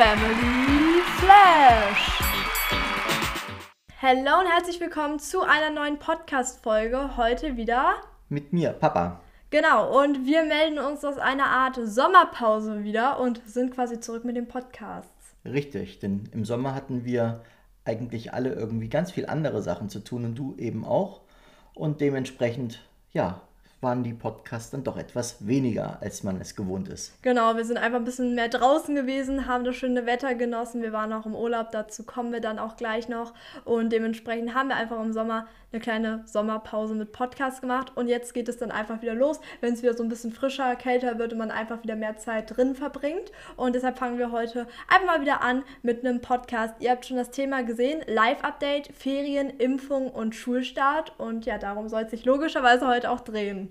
Family Flash. Hallo und herzlich willkommen zu einer neuen Podcast-Folge. Heute wieder mit mir, Papa. Genau, und wir melden uns aus einer Art Sommerpause wieder und sind quasi zurück mit dem Podcast. Richtig, denn im Sommer hatten wir eigentlich alle irgendwie ganz viel andere Sachen zu tun und du eben auch. Und dementsprechend, ja, waren die Podcasts dann doch etwas weniger, als man es gewohnt ist. Genau, wir sind einfach ein bisschen mehr draußen gewesen, haben das schöne Wetter genossen. Wir waren auch im Urlaub, dazu kommen wir dann auch gleich noch. Und dementsprechend haben wir einfach im Sommer eine kleine Sommerpause mit Podcast gemacht. Und jetzt geht es dann einfach wieder los, wenn es wieder so ein bisschen frischer, kälter wird und man einfach wieder mehr Zeit drin verbringt. Und deshalb fangen wir heute einfach mal wieder an mit einem Podcast. Ihr habt schon das Thema gesehen: Live-Update, Ferien, Impfung und Schulstart. Und ja, darum soll es sich logischerweise heute auch drehen.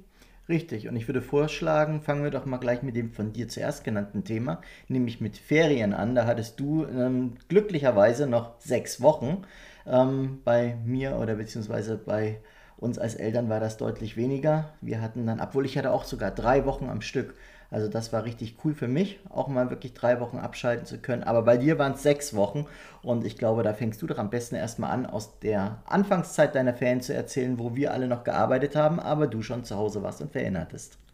Richtig, und ich würde vorschlagen, fangen wir doch mal gleich mit dem von dir zuerst genannten Thema, nämlich mit Ferien an. Da hattest du ähm, glücklicherweise noch sechs Wochen. Ähm, bei mir oder beziehungsweise bei uns als Eltern war das deutlich weniger. Wir hatten dann, obwohl ich hatte auch sogar drei Wochen am Stück. Also das war richtig cool für mich, auch mal wirklich drei Wochen abschalten zu können. Aber bei dir waren es sechs Wochen und ich glaube, da fängst du doch am besten erstmal an, aus der Anfangszeit deiner Ferien zu erzählen, wo wir alle noch gearbeitet haben, aber du schon zu Hause warst und Ferien.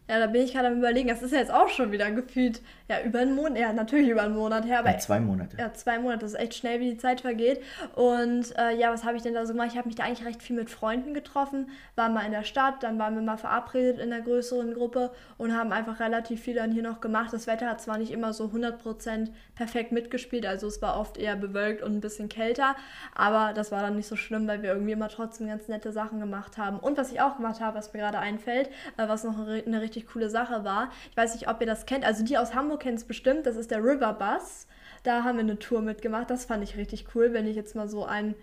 Ja, da bin ich gerade am überlegen, das ist ja jetzt auch schon wieder gefühlt, ja, über einen Monat, ja, natürlich über einen Monat her, aber. Ja, zwei Monate. Ja, zwei Monate, das ist echt schnell, wie die Zeit vergeht. Und äh, ja, was habe ich denn da so gemacht? Ich habe mich da eigentlich recht viel mit Freunden getroffen, waren mal in der Stadt, dann waren wir mal verabredet in einer größeren Gruppe und haben einfach relativ viel dann hier noch gemacht. Das Wetter hat zwar nicht immer so 100% perfekt mitgespielt, also es war oft eher bewölkt und ein bisschen kälter, aber das war dann nicht so schlimm, weil wir irgendwie immer trotzdem ganz nette Sachen gemacht haben. Und was ich auch gemacht habe, was mir gerade einfällt, äh, was noch eine richtig richtig coole Sache war. Ich weiß nicht, ob ihr das kennt. Also die aus Hamburg kennen es bestimmt. Das ist der River Bus. Da haben wir eine Tour mitgemacht. Das fand ich richtig cool, wenn ich jetzt mal so ein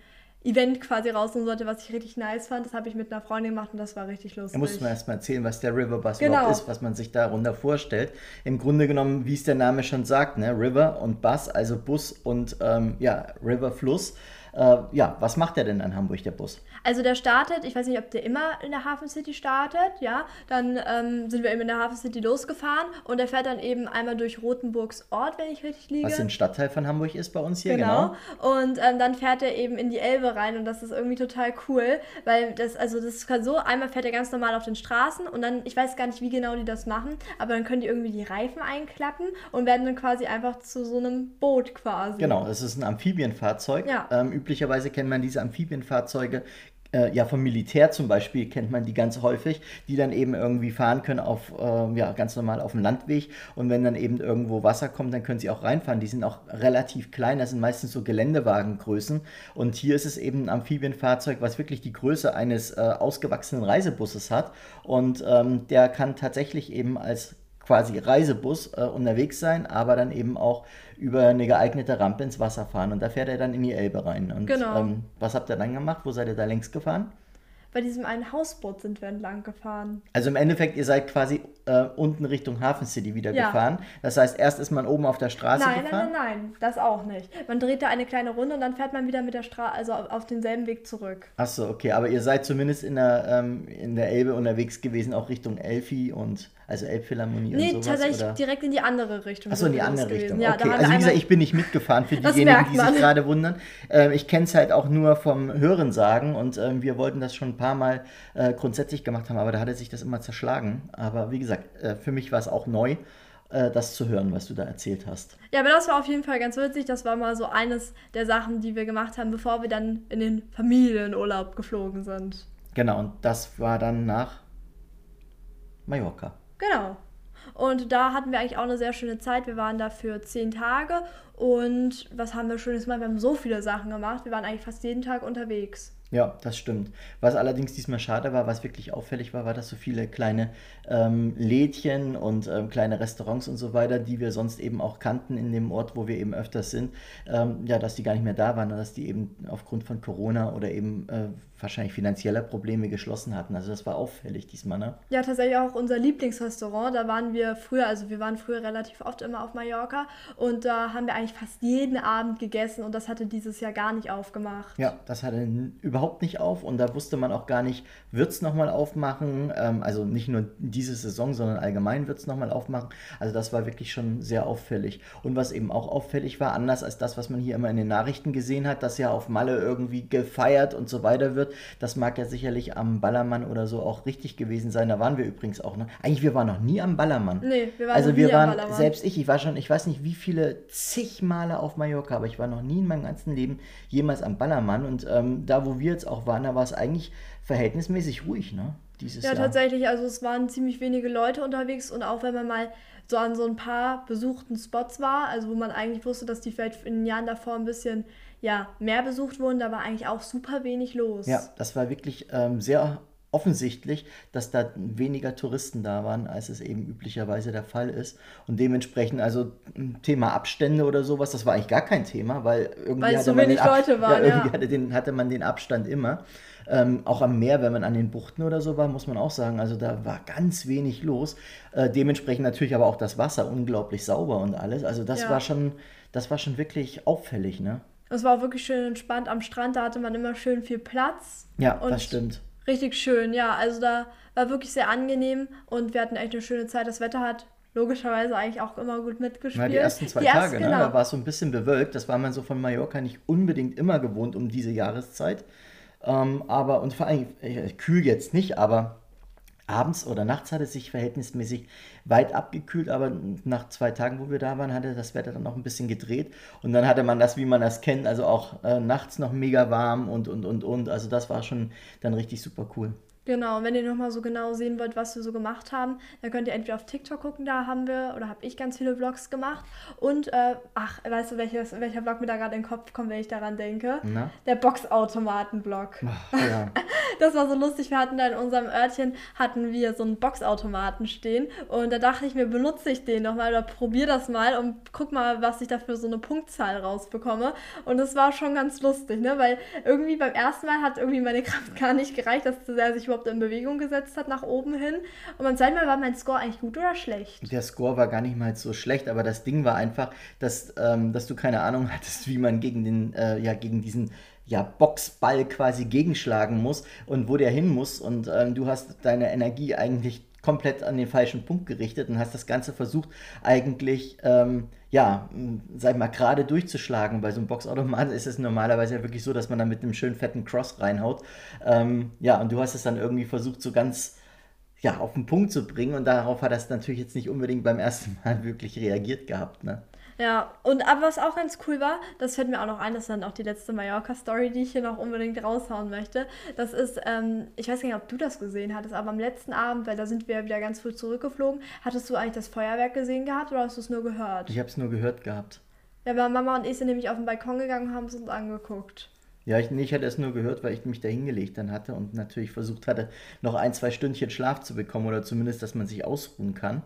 Event quasi rausnehmen sollte, was ich richtig nice fand. Das habe ich mit einer Freundin gemacht und das war richtig lustig. Da muss man erstmal erzählen, was der River Bus genau. überhaupt ist, was man sich darunter vorstellt. Im Grunde genommen, wie es der Name schon sagt, ne? River und Bus, also Bus und ähm, ja, River Fluss. Äh, ja, was macht der denn in Hamburg, der Bus? Also der startet, ich weiß nicht, ob der immer in der Hafen City startet, ja. Dann ähm, sind wir eben in der Hafen City losgefahren und der fährt dann eben einmal durch Rotenburgs Ort, wenn ich richtig liege. Was ein Stadtteil von Hamburg ist bei uns hier, genau. genau. Und ähm, dann fährt er eben in die Elbe rein und das ist irgendwie total cool, weil das, also das ist so, einmal fährt er ganz normal auf den Straßen und dann, ich weiß gar nicht, wie genau die das machen, aber dann können die irgendwie die Reifen einklappen und werden dann quasi einfach zu so einem Boot quasi. Genau, das ist ein Amphibienfahrzeug. Ja. Ähm, üblicherweise kennt man diese Amphibienfahrzeuge äh, ja, vom Militär zum Beispiel kennt man die ganz häufig, die dann eben irgendwie fahren können auf, äh, ja, ganz normal auf dem Landweg. Und wenn dann eben irgendwo Wasser kommt, dann können sie auch reinfahren. Die sind auch relativ klein, das sind meistens so Geländewagengrößen. Und hier ist es eben ein Amphibienfahrzeug, was wirklich die Größe eines äh, ausgewachsenen Reisebusses hat. Und ähm, der kann tatsächlich eben als quasi Reisebus äh, unterwegs sein, aber dann eben auch über eine geeignete Rampe ins Wasser fahren. Und da fährt er dann in die Elbe rein. Und genau. ähm, was habt ihr dann gemacht? Wo seid ihr da längst gefahren? bei diesem einen Hausboot sind wir entlang gefahren. Also im Endeffekt, ihr seid quasi äh, unten Richtung Hafen City wieder ja. gefahren. Das heißt, erst ist man oben auf der Straße nein, gefahren? Nein, nein, nein, das auch nicht. Man dreht da eine kleine Runde und dann fährt man wieder mit der Straße, also auf denselben Weg zurück. Achso, okay, aber ihr seid zumindest in der, ähm, in der Elbe unterwegs gewesen, auch Richtung Elfi und also Elbphilharmonie nee, und sowas? Nee, tatsächlich oder? direkt in die andere Richtung. Achso, in die andere Richtung. Ja, okay, also wie gesagt, ich bin nicht mitgefahren für diejenigen, die sich gerade wundern. Äh, ich kenne es halt auch nur vom Hörensagen und äh, wir wollten das schon ein paar Mal äh, grundsätzlich gemacht haben, aber da hatte sich das immer zerschlagen. Aber wie gesagt, äh, für mich war es auch neu äh, das zu hören, was du da erzählt hast. Ja, aber das war auf jeden Fall ganz witzig. Das war mal so eines der Sachen, die wir gemacht haben, bevor wir dann in den Familienurlaub geflogen sind. Genau, und das war dann nach Mallorca. Genau. Und da hatten wir eigentlich auch eine sehr schöne Zeit. Wir waren da für zehn Tage und was haben wir Schönes gemacht? Wir haben so viele Sachen gemacht. Wir waren eigentlich fast jeden Tag unterwegs. Ja, das stimmt. Was allerdings diesmal schade war, was wirklich auffällig war, war, dass so viele kleine ähm, Lädchen und ähm, kleine Restaurants und so weiter, die wir sonst eben auch kannten in dem Ort, wo wir eben öfters sind, ähm, ja, dass die gar nicht mehr da waren und dass die eben aufgrund von Corona oder eben äh, wahrscheinlich finanzieller Probleme geschlossen hatten. Also das war auffällig diesmal, ne? Ja, tatsächlich auch unser Lieblingsrestaurant. Da waren wir früher, also wir waren früher relativ oft immer auf Mallorca und da haben wir eigentlich fast jeden Abend gegessen und das hatte dieses Jahr gar nicht aufgemacht. Ja, das hatte überhaupt überhaupt nicht auf und da wusste man auch gar nicht, wird es nochmal aufmachen. Ähm, also nicht nur diese Saison, sondern allgemein wird es nochmal aufmachen. Also das war wirklich schon sehr auffällig. Und was eben auch auffällig war, anders als das, was man hier immer in den Nachrichten gesehen hat, dass ja auf Malle irgendwie gefeiert und so weiter wird, das mag ja sicherlich am Ballermann oder so auch richtig gewesen sein. Da waren wir übrigens auch noch. Eigentlich, wir waren noch nie am Ballermann. Nee, wir waren Also wir waren, selbst ich, ich war schon, ich weiß nicht wie viele zig Male auf Mallorca, aber ich war noch nie in meinem ganzen Leben jemals am Ballermann. Und ähm, da, wo wir jetzt auch waren, da war es eigentlich verhältnismäßig ruhig, ne? Dieses ja, Jahr. tatsächlich. Also es waren ziemlich wenige Leute unterwegs und auch wenn man mal so an so ein paar besuchten Spots war, also wo man eigentlich wusste, dass die vielleicht in den Jahren davor ein bisschen ja, mehr besucht wurden, da war eigentlich auch super wenig los. Ja, das war wirklich ähm, sehr offensichtlich, dass da weniger Touristen da waren, als es eben üblicherweise der Fall ist. Und dementsprechend, also Thema Abstände oder sowas, das war eigentlich gar kein Thema, weil irgendwie weil hatte so man wenig den Leute waren, ja, irgendwie ja. Hatte, den, hatte man den Abstand immer. Ähm, auch am Meer, wenn man an den Buchten oder so war, muss man auch sagen, also da war ganz wenig los. Äh, dementsprechend natürlich aber auch das Wasser unglaublich sauber und alles. Also das ja. war schon, das war schon wirklich auffällig, ne? Es war auch wirklich schön entspannt am Strand, da hatte man immer schön viel Platz. Ja, das stimmt. Richtig schön, ja. Also da war wirklich sehr angenehm und wir hatten echt eine schöne Zeit. Das Wetter hat logischerweise eigentlich auch immer gut mitgespielt. Ja, die ersten zwei die Tage, ersten, ne? genau. da war es so ein bisschen bewölkt. Das war man so von Mallorca nicht unbedingt immer gewohnt um diese Jahreszeit. Ähm, aber, und vor allem, kühl jetzt nicht, aber abends oder nachts hat es sich verhältnismäßig weit abgekühlt, aber nach zwei Tagen, wo wir da waren, hatte das Wetter dann noch ein bisschen gedreht und dann hatte man das, wie man das kennt, also auch äh, nachts noch mega warm und und und und, also das war schon dann richtig super cool. Genau, und wenn ihr nochmal so genau sehen wollt, was wir so gemacht haben, dann könnt ihr entweder auf TikTok gucken, da haben wir oder habe ich ganz viele Vlogs gemacht. Und, äh, ach, weißt du, welches, welcher Vlog mir da gerade in den Kopf kommt, wenn ich daran denke? Na? Der Boxautomaten-Vlog. Ja. das war so lustig, wir hatten da in unserem Örtchen, hatten wir so einen Boxautomaten stehen und da dachte ich mir, benutze ich den nochmal oder probiere das mal und guck mal, was ich da für so eine Punktzahl rausbekomme. Und das war schon ganz lustig, ne, weil irgendwie beim ersten Mal hat irgendwie meine Kraft gar nicht gereicht, dass er sich überhaupt in Bewegung gesetzt hat nach oben hin. Und beim zweiten Mal war mein Score eigentlich gut oder schlecht? Der Score war gar nicht mal so schlecht, aber das Ding war einfach, dass, ähm, dass du keine Ahnung hattest, wie man gegen den, äh, ja, gegen diesen ja, Boxball quasi gegenschlagen muss und wo der hin muss. Und ähm, du hast deine Energie eigentlich komplett an den falschen Punkt gerichtet und hast das Ganze versucht, eigentlich, ähm, ja, sag mal, gerade durchzuschlagen. Bei so einem Boxautomat ist es normalerweise ja wirklich so, dass man da mit einem schönen fetten Cross reinhaut. Ähm, ja, und du hast es dann irgendwie versucht, so ganz ja, auf den Punkt zu bringen und darauf hat das natürlich jetzt nicht unbedingt beim ersten Mal wirklich reagiert gehabt, ne? Ja, und aber was auch ganz cool war, das fällt mir auch noch ein, das ist dann auch die letzte Mallorca-Story, die ich hier noch unbedingt raushauen möchte. Das ist, ähm, ich weiß nicht, ob du das gesehen hattest, aber am letzten Abend, weil da sind wir wieder ganz früh zurückgeflogen, hattest du eigentlich das Feuerwerk gesehen gehabt oder hast du es nur gehört? Ich habe es nur gehört gehabt. Ja, weil Mama und ich sind nämlich auf den Balkon gegangen und haben es uns angeguckt. Ja, ich, ich hatte es nur gehört, weil ich mich da hingelegt dann hatte und natürlich versucht hatte, noch ein, zwei Stündchen Schlaf zu bekommen oder zumindest, dass man sich ausruhen kann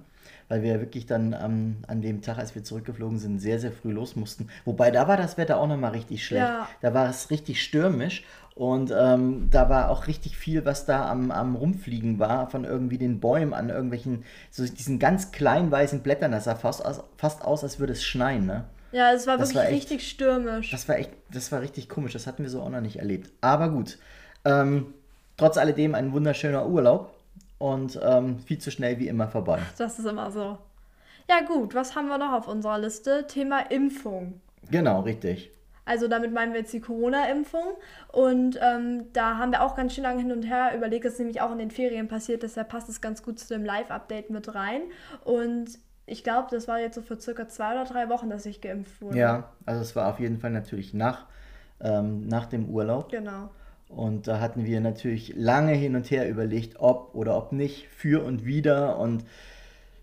weil wir ja wirklich dann ähm, an dem Tag, als wir zurückgeflogen sind, sehr, sehr früh los mussten. Wobei da war das Wetter auch nochmal richtig schlecht. Ja. Da war es richtig stürmisch und ähm, da war auch richtig viel, was da am, am Rumfliegen war, von irgendwie den Bäumen an irgendwelchen, so diesen ganz kleinen weißen Blättern. Das sah fast aus, fast aus als würde es schneien, ne? Ja, es war das wirklich war echt, richtig stürmisch. Das war echt, das war richtig komisch. Das hatten wir so auch noch nicht erlebt. Aber gut. Ähm, trotz alledem ein wunderschöner Urlaub und ähm, viel zu schnell wie immer vorbei. Das ist immer so. Ja gut, was haben wir noch auf unserer Liste? Thema Impfung. Genau, richtig. Also damit meinen wir jetzt die Corona-Impfung. Und ähm, da haben wir auch ganz schön lange hin und her überlegt, das ist nämlich auch in den Ferien passiert, deshalb passt es ganz gut zu dem Live-Update mit rein. Und ich glaube, das war jetzt so für circa zwei oder drei Wochen, dass ich geimpft wurde. Ja, also es war auf jeden Fall natürlich nach, ähm, nach dem Urlaub. Genau. Und da hatten wir natürlich lange hin und her überlegt, ob oder ob nicht, für und wieder. Und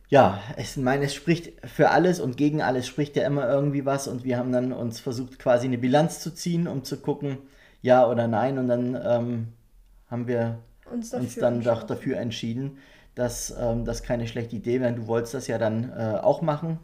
ja, ich meine, es spricht für alles und gegen alles spricht ja immer irgendwie was. Und wir haben dann uns versucht, quasi eine Bilanz zu ziehen, um zu gucken, ja oder nein. Und dann ähm, haben wir uns, uns dann doch dafür entschieden, dass ähm, das keine schlechte Idee wäre. Du wolltest das ja dann äh, auch machen.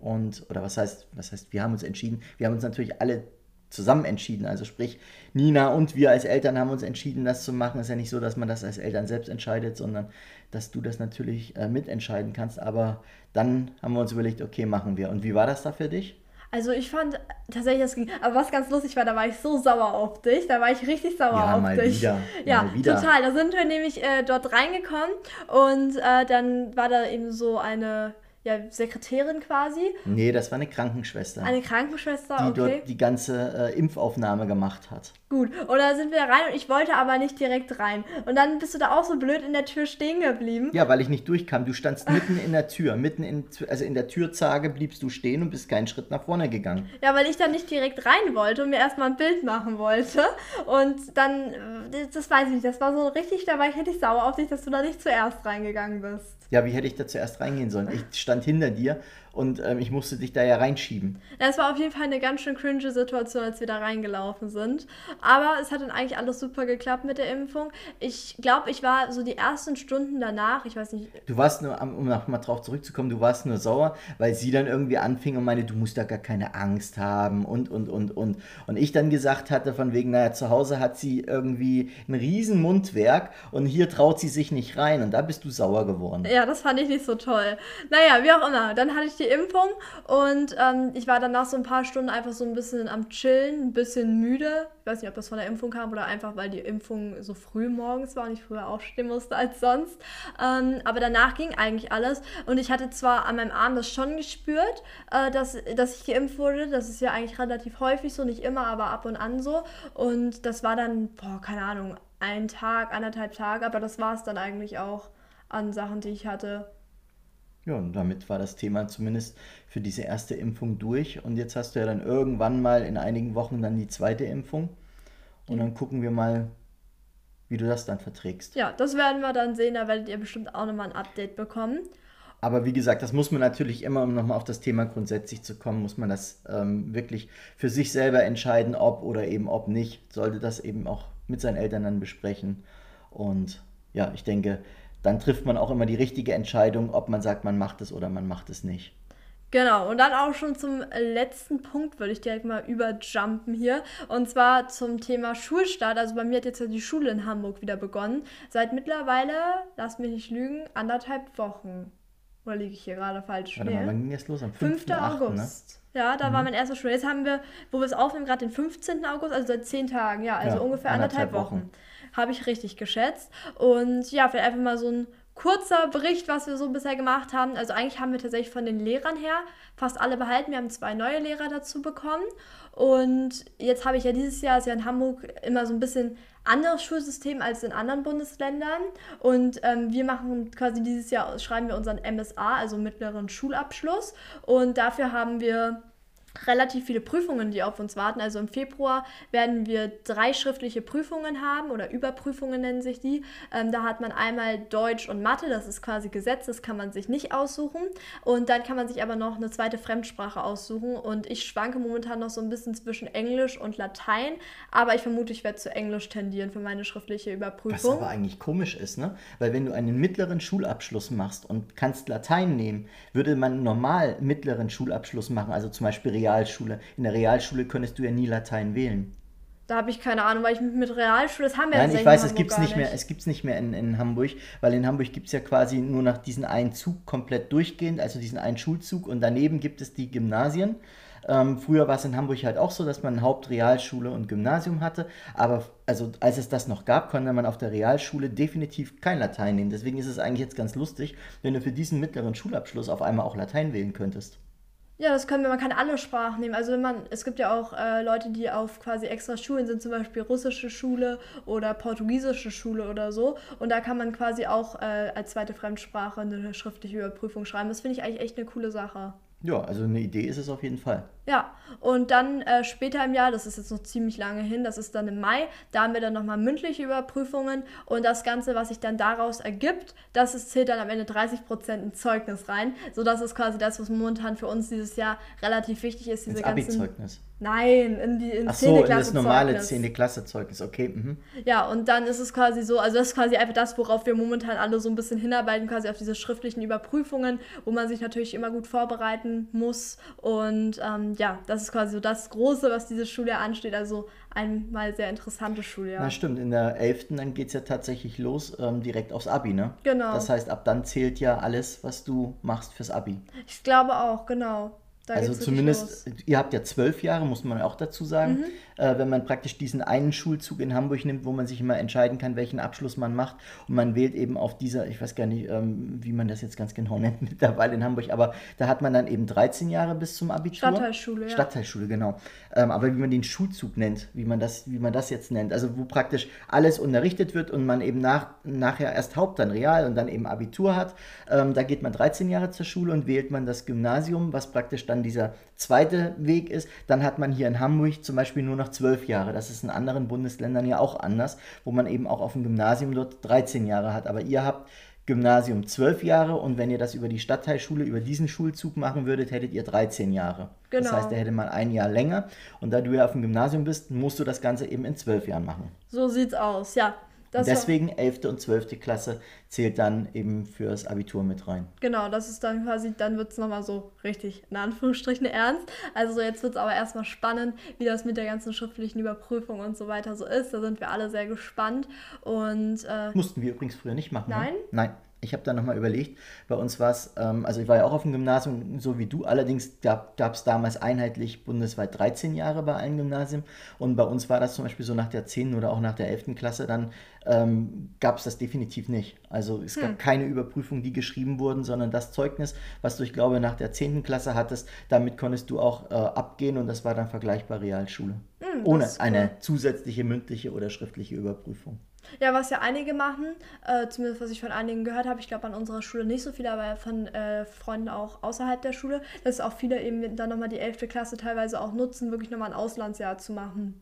Und, oder was heißt, was heißt, wir haben uns entschieden. Wir haben uns natürlich alle zusammen entschieden. Also sprich, Nina und wir als Eltern haben uns entschieden, das zu machen. Es ist ja nicht so, dass man das als Eltern selbst entscheidet, sondern dass du das natürlich äh, mitentscheiden kannst. Aber dann haben wir uns überlegt, okay, machen wir. Und wie war das da für dich? Also ich fand tatsächlich, das ging, aber was ganz lustig war, da war ich so sauer auf dich, da war ich richtig sauer ja, auf mal dich. Wieder. Ja, mal wieder. total. Da sind wir nämlich äh, dort reingekommen und äh, dann war da eben so eine ja, Sekretärin quasi. Nee, das war eine Krankenschwester. Eine Krankenschwester, die okay. dort die ganze äh, Impfaufnahme gemacht hat. Gut, und da sind wir rein und ich wollte aber nicht direkt rein. Und dann bist du da auch so blöd in der Tür stehen geblieben. Ja, weil ich nicht durchkam. Du standst mitten in der Tür, mitten in, also in der Türzage bliebst du stehen und bist keinen Schritt nach vorne gegangen. Ja, weil ich dann nicht direkt rein wollte und mir erstmal ein Bild machen wollte. Und dann, äh, das weiß ich nicht, das war so richtig, da war ich richtig sauer auf dich, dass du da nicht zuerst reingegangen bist. Ja, wie hätte ich da zuerst reingehen sollen? Ich stand hinter dir und ähm, ich musste dich da ja reinschieben. Es war auf jeden Fall eine ganz schön cringe Situation, als wir da reingelaufen sind. Aber es hat dann eigentlich alles super geklappt mit der Impfung. Ich glaube, ich war so die ersten Stunden danach, ich weiß nicht. Du warst nur, um nochmal drauf zurückzukommen, du warst nur sauer, weil sie dann irgendwie anfing und meinte, du musst da gar keine Angst haben und, und, und, und. Und ich dann gesagt hatte, von wegen, naja, zu Hause hat sie irgendwie ein riesen Mundwerk und hier traut sie sich nicht rein. Und da bist du sauer geworden. Ja, das fand ich nicht so toll. Naja, wie auch immer. Dann hatte ich die Impfung und ähm, ich war danach so ein paar Stunden einfach so ein bisschen am Chillen, ein bisschen müde. Ich weiß nicht, ob das von der Impfung kam oder einfach, weil die Impfung so früh morgens war und ich früher aufstehen musste als sonst. Ähm, aber danach ging eigentlich alles und ich hatte zwar an meinem Arm das schon gespürt, äh, dass, dass ich geimpft wurde. Das ist ja eigentlich relativ häufig so, nicht immer, aber ab und an so. Und das war dann, boah, keine Ahnung, ein Tag, anderthalb Tage, aber das war es dann eigentlich auch an Sachen, die ich hatte. Ja, und damit war das Thema zumindest für diese erste Impfung durch. Und jetzt hast du ja dann irgendwann mal in einigen Wochen dann die zweite Impfung. Und dann gucken wir mal, wie du das dann verträgst. Ja, das werden wir dann sehen. Da werdet ihr bestimmt auch nochmal ein Update bekommen. Aber wie gesagt, das muss man natürlich immer, um nochmal auf das Thema grundsätzlich zu kommen, muss man das ähm, wirklich für sich selber entscheiden, ob oder eben ob nicht. Sollte das eben auch mit seinen Eltern dann besprechen. Und ja, ich denke, dann trifft man auch immer die richtige Entscheidung, ob man sagt, man macht es oder man macht es nicht. Genau, und dann auch schon zum letzten Punkt würde ich direkt mal überjumpen hier. Und zwar zum Thema Schulstart. Also bei mir hat jetzt ja die Schule in Hamburg wieder begonnen. Seit mittlerweile, lass mich nicht lügen, anderthalb Wochen. Oder liege ich hier gerade falsch? Warte mal, wann ging das los? Am 5. 5. August. Ne? Ja, da mhm. war mein erster Schul. Jetzt haben wir, wo wir es aufnehmen, gerade den 15. August, also seit zehn Tagen. Ja, also ja, ungefähr anderthalb, anderthalb Wochen. Wochen. Habe ich richtig geschätzt. Und ja, vielleicht einfach mal so ein kurzer Bericht, was wir so bisher gemacht haben. Also eigentlich haben wir tatsächlich von den Lehrern her fast alle behalten. Wir haben zwei neue Lehrer dazu bekommen. Und jetzt habe ich ja dieses Jahr, ist ja in Hamburg immer so ein bisschen anderes Schulsystem als in anderen Bundesländern. Und ähm, wir machen quasi dieses Jahr, schreiben wir unseren MSA, also mittleren Schulabschluss. Und dafür haben wir relativ viele Prüfungen, die auf uns warten. Also im Februar werden wir drei schriftliche Prüfungen haben oder Überprüfungen nennen sich die. Ähm, da hat man einmal Deutsch und Mathe, das ist quasi Gesetz, das kann man sich nicht aussuchen. Und dann kann man sich aber noch eine zweite Fremdsprache aussuchen. Und ich schwanke momentan noch so ein bisschen zwischen Englisch und Latein, aber ich vermute, ich werde zu Englisch tendieren für meine schriftliche Überprüfung. Was aber eigentlich komisch ist, ne? Weil wenn du einen mittleren Schulabschluss machst und kannst Latein nehmen, würde man normal mittleren Schulabschluss machen, also zum Beispiel Realschule. In der Realschule könntest du ja nie Latein wählen. Da habe ich keine Ahnung, weil ich mit Realschule, das haben wir Nein, ich weiß, es gibt es nicht mehr, es gibt's nicht mehr in, in Hamburg, weil in Hamburg gibt es ja quasi nur noch diesen einen Zug komplett durchgehend, also diesen einen Schulzug und daneben gibt es die Gymnasien. Ähm, früher war es in Hamburg halt auch so, dass man Hauptrealschule und Gymnasium hatte, aber also als es das noch gab, konnte man auf der Realschule definitiv kein Latein nehmen. Deswegen ist es eigentlich jetzt ganz lustig, wenn du für diesen mittleren Schulabschluss auf einmal auch Latein wählen könntest. Ja, das können wir, man kann alle Sprachen nehmen. Also wenn man, es gibt ja auch äh, Leute, die auf quasi extra Schulen sind, zum Beispiel russische Schule oder portugiesische Schule oder so. Und da kann man quasi auch äh, als zweite Fremdsprache eine schriftliche Überprüfung schreiben. Das finde ich eigentlich echt eine coole Sache. Ja, also eine Idee ist es auf jeden Fall. Ja, und dann äh, später im Jahr, das ist jetzt noch ziemlich lange hin, das ist dann im Mai, da haben wir dann nochmal mündliche Überprüfungen und das Ganze, was sich dann daraus ergibt, das ist, zählt dann am Ende 30% ins Zeugnis rein. So, das ist quasi das, was momentan für uns dieses Jahr relativ wichtig ist. Diese ins Abi-Zeugnis. Nein, in die in Ach so, in das normale 10. Klasse Zeugnis, okay. Mhm. Ja, und dann ist es quasi so, also das ist quasi einfach das, worauf wir momentan alle so ein bisschen hinarbeiten, quasi auf diese schriftlichen Überprüfungen, wo man sich natürlich immer gut vorbereiten muss. Und ähm, ja, das ist quasi so das Große, was dieses Schuljahr ansteht. Also ein mal sehr interessantes Schuljahr. Na stimmt, in der 11. dann geht es ja tatsächlich los, ähm, direkt aufs Abi, ne? Genau. Das heißt, ab dann zählt ja alles, was du machst fürs Abi. Ich glaube auch, genau. Da also zumindest, ihr habt ja zwölf Jahre, muss man auch dazu sagen, mhm. äh, wenn man praktisch diesen einen Schulzug in Hamburg nimmt, wo man sich immer entscheiden kann, welchen Abschluss man macht. Und man wählt eben auf dieser, ich weiß gar nicht, ähm, wie man das jetzt ganz genau nennt mittlerweile in Hamburg, aber da hat man dann eben 13 Jahre bis zum Abitur. Stadtteilschule, ja. Stadtteilschule, genau. Ähm, aber wie man den Schulzug nennt, wie man, das, wie man das jetzt nennt, also wo praktisch alles unterrichtet wird und man eben nach, nachher erst Haupt, dann Real und dann eben Abitur hat, ähm, da geht man 13 Jahre zur Schule und wählt man das Gymnasium, was praktisch dann dieser zweite Weg ist, dann hat man hier in Hamburg zum Beispiel nur noch zwölf Jahre. Das ist in anderen Bundesländern ja auch anders, wo man eben auch auf dem Gymnasium dort 13 Jahre hat. Aber ihr habt Gymnasium zwölf Jahre und wenn ihr das über die Stadtteilschule, über diesen Schulzug machen würdet, hättet ihr 13 Jahre. Genau. Das heißt, er hätte mal ein Jahr länger und da du ja auf dem Gymnasium bist, musst du das Ganze eben in zwölf Jahren machen. So sieht's aus, ja. Das Deswegen 11. und 12. Klasse zählt dann eben fürs Abitur mit rein. Genau, das ist dann quasi, dann wird es nochmal so richtig in Anführungsstrichen ernst. Also jetzt wird es aber erstmal spannend, wie das mit der ganzen schriftlichen Überprüfung und so weiter so ist. Da sind wir alle sehr gespannt. Und, äh, Mussten wir übrigens früher nicht machen. Ne? Nein? Ne? Nein. Ich habe da nochmal überlegt, bei uns war es, ähm, also ich war ja auch auf dem Gymnasium, so wie du, allerdings gab es damals einheitlich bundesweit 13 Jahre bei allen Gymnasien und bei uns war das zum Beispiel so nach der 10. oder auch nach der 11. Klasse dann, ähm, gab es das definitiv nicht. Also es hm. gab keine Überprüfung, die geschrieben wurden, sondern das Zeugnis, was du, ich glaube, nach der 10. Klasse hattest, damit konntest du auch äh, abgehen und das war dann vergleichbar Realschule. Hm, Ohne cool. eine zusätzliche mündliche oder schriftliche Überprüfung. Ja, was ja einige machen, äh, zumindest was ich von einigen gehört habe, ich glaube an unserer Schule nicht so viele, aber von äh, Freunden auch außerhalb der Schule, dass auch viele eben dann nochmal die 11. Klasse teilweise auch nutzen, wirklich nochmal ein Auslandsjahr zu machen.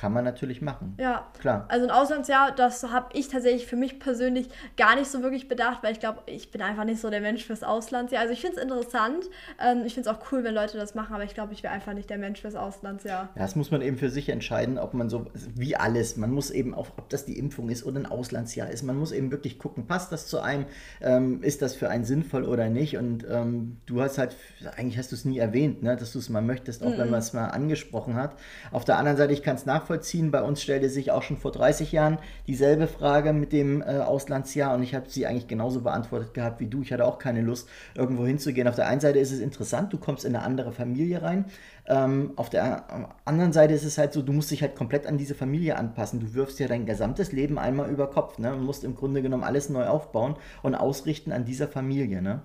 Kann man natürlich machen. Ja, klar. Also ein Auslandsjahr, das habe ich tatsächlich für mich persönlich gar nicht so wirklich bedacht, weil ich glaube, ich bin einfach nicht so der Mensch fürs Auslandsjahr. Also ich finde es interessant. Ähm, ich finde es auch cool, wenn Leute das machen, aber ich glaube, ich wäre einfach nicht der Mensch fürs Auslandsjahr. Ja, das muss man eben für sich entscheiden, ob man so, wie alles, man muss eben auch, ob das die Impfung ist oder ein Auslandsjahr ist. Man muss eben wirklich gucken, passt das zu einem, ähm, ist das für einen sinnvoll oder nicht. Und ähm, du hast halt, eigentlich hast du es nie erwähnt, ne, dass du es mal möchtest, auch mm -mm. wenn man es mal angesprochen hat. Auf der anderen Seite, ich kann es nachvollziehen nachvollziehen. Bei uns stellte sich auch schon vor 30 Jahren dieselbe Frage mit dem äh, Auslandsjahr und ich habe sie eigentlich genauso beantwortet gehabt wie du. Ich hatte auch keine Lust, irgendwo hinzugehen. Auf der einen Seite ist es interessant, du kommst in eine andere Familie rein. Ähm, auf der anderen Seite ist es halt so, du musst dich halt komplett an diese Familie anpassen. Du wirfst ja dein gesamtes Leben einmal über Kopf ne? und musst im Grunde genommen alles neu aufbauen und ausrichten an dieser Familie. Ne?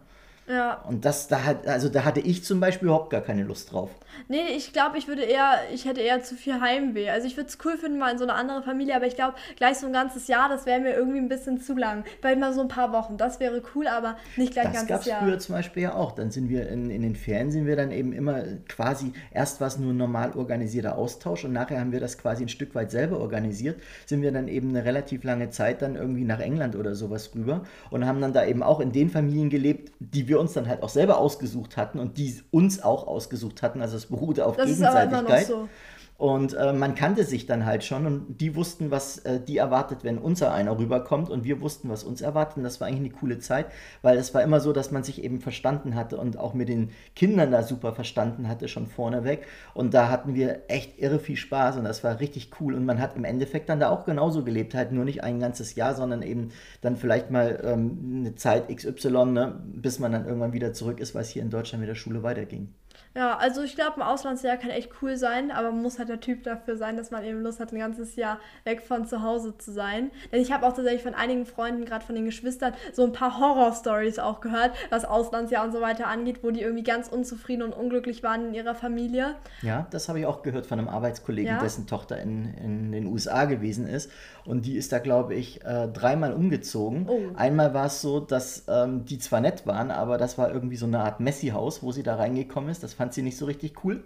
Ja. Und das, da hat, also da hatte ich zum Beispiel überhaupt gar keine Lust drauf. Nee, ich glaube, ich würde eher, ich hätte eher zu viel Heimweh. Also ich würde es cool finden, mal in so eine andere Familie, aber ich glaube, gleich so ein ganzes Jahr, das wäre mir irgendwie ein bisschen zu lang. Vielleicht mal so ein paar Wochen, das wäre cool, aber nicht gleich ein ganzes Jahr. Das gab es früher zum Beispiel ja auch. Dann sind wir in, in den Ferien, sind wir dann eben immer quasi, erst war es nur ein normal organisierter Austausch und nachher haben wir das quasi ein Stück weit selber organisiert, sind wir dann eben eine relativ lange Zeit dann irgendwie nach England oder sowas rüber und haben dann da eben auch in den Familien gelebt, die wir uns dann halt auch selber ausgesucht hatten und die uns auch ausgesucht hatten. Also es beruhte auf das Gegenseitigkeit. Ist aber immer noch so. Und äh, man kannte sich dann halt schon und die wussten, was äh, die erwartet, wenn unser einer rüberkommt und wir wussten, was uns erwartet. Und das war eigentlich eine coole Zeit, weil es war immer so, dass man sich eben verstanden hatte und auch mit den Kindern da super verstanden hatte, schon vorneweg. Und da hatten wir echt irre viel Spaß und das war richtig cool. Und man hat im Endeffekt dann da auch genauso gelebt, halt nur nicht ein ganzes Jahr, sondern eben dann vielleicht mal ähm, eine Zeit XY, ne, bis man dann irgendwann wieder zurück ist, weil es hier in Deutschland mit der Schule weiterging. Ja, also ich glaube, ein Auslandsjahr kann echt cool sein, aber man muss halt der Typ dafür sein, dass man eben Lust hat, ein ganzes Jahr weg von zu Hause zu sein. Denn ich habe auch tatsächlich von einigen Freunden, gerade von den Geschwistern, so ein paar Horror-Stories auch gehört, was Auslandsjahr und so weiter angeht, wo die irgendwie ganz unzufrieden und unglücklich waren in ihrer Familie. Ja, das habe ich auch gehört von einem Arbeitskollegen, ja? dessen Tochter in, in den USA gewesen ist. Und die ist da, glaube ich, äh, dreimal umgezogen. Oh. Einmal war es so, dass ähm, die zwar nett waren, aber das war irgendwie so eine Art Messi-Haus, wo sie da reingekommen ist. Das fand sie nicht so richtig cool.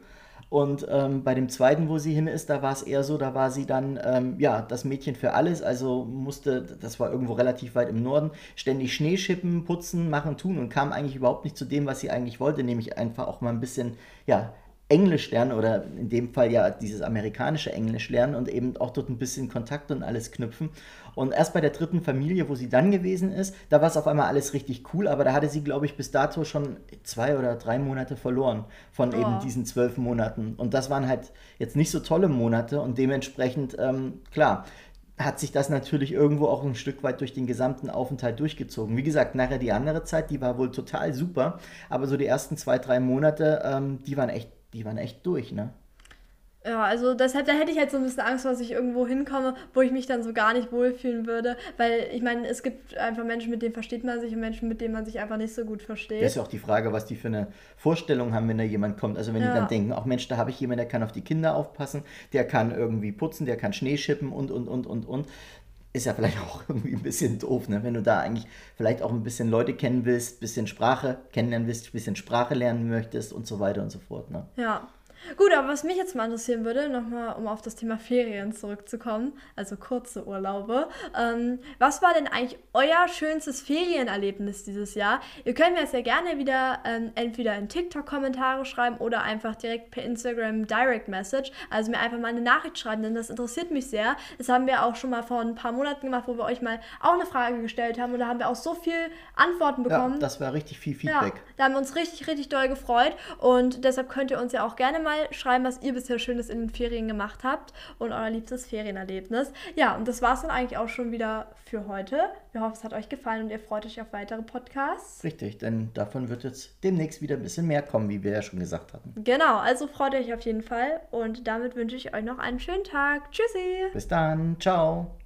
Und ähm, bei dem zweiten, wo sie hin ist, da war es eher so, da war sie dann, ähm, ja, das Mädchen für alles. Also musste, das war irgendwo relativ weit im Norden, ständig Schnee schippen, putzen, machen, tun und kam eigentlich überhaupt nicht zu dem, was sie eigentlich wollte, nämlich einfach auch mal ein bisschen, ja, Englisch lernen oder in dem Fall ja dieses amerikanische Englisch lernen und eben auch dort ein bisschen Kontakt und alles knüpfen. Und erst bei der dritten Familie, wo sie dann gewesen ist, da war es auf einmal alles richtig cool, aber da hatte sie, glaube ich, bis dato schon zwei oder drei Monate verloren von oh. eben diesen zwölf Monaten. Und das waren halt jetzt nicht so tolle Monate und dementsprechend, ähm, klar, hat sich das natürlich irgendwo auch ein Stück weit durch den gesamten Aufenthalt durchgezogen. Wie gesagt, nachher die andere Zeit, die war wohl total super, aber so die ersten zwei, drei Monate, ähm, die waren echt, die waren echt durch, ne? Ja, also deshalb, da hätte ich halt so ein bisschen Angst, dass ich irgendwo hinkomme, wo ich mich dann so gar nicht wohlfühlen würde. Weil ich meine, es gibt einfach Menschen, mit denen versteht man sich und Menschen, mit denen man sich einfach nicht so gut versteht. Das ist ja auch die Frage, was die für eine Vorstellung haben, wenn da jemand kommt. Also wenn ja. die dann denken, auch Mensch, da habe ich jemanden, der kann auf die Kinder aufpassen, der kann irgendwie putzen, der kann Schnee schippen und, und, und, und, und. Ist ja vielleicht auch irgendwie ein bisschen doof, ne? wenn du da eigentlich vielleicht auch ein bisschen Leute kennen willst, ein bisschen Sprache kennenlernen willst, ein bisschen Sprache lernen möchtest und so weiter und so fort. Ne? Ja. Gut, aber was mich jetzt mal interessieren würde, nochmal um auf das Thema Ferien zurückzukommen, also kurze Urlaube. Ähm, was war denn eigentlich euer schönstes Ferienerlebnis dieses Jahr? Ihr könnt mir das ja gerne wieder ähm, entweder in TikTok-Kommentare schreiben oder einfach direkt per Instagram Direct Message. Also mir einfach mal eine Nachricht schreiben, denn das interessiert mich sehr. Das haben wir auch schon mal vor ein paar Monaten gemacht, wo wir euch mal auch eine Frage gestellt haben und da haben wir auch so viel Antworten bekommen. Ja, das war richtig viel Feedback. Ja, da haben wir uns richtig, richtig doll gefreut und deshalb könnt ihr uns ja auch gerne mal schreiben, was ihr bisher Schönes in den Ferien gemacht habt und euer liebstes Ferienerlebnis. Ja, und das war es dann eigentlich auch schon wieder für heute. Wir hoffen, es hat euch gefallen und ihr freut euch auf weitere Podcasts. Richtig, denn davon wird jetzt demnächst wieder ein bisschen mehr kommen, wie wir ja schon gesagt hatten. Genau, also freut euch auf jeden Fall und damit wünsche ich euch noch einen schönen Tag. Tschüssi. Bis dann. Ciao.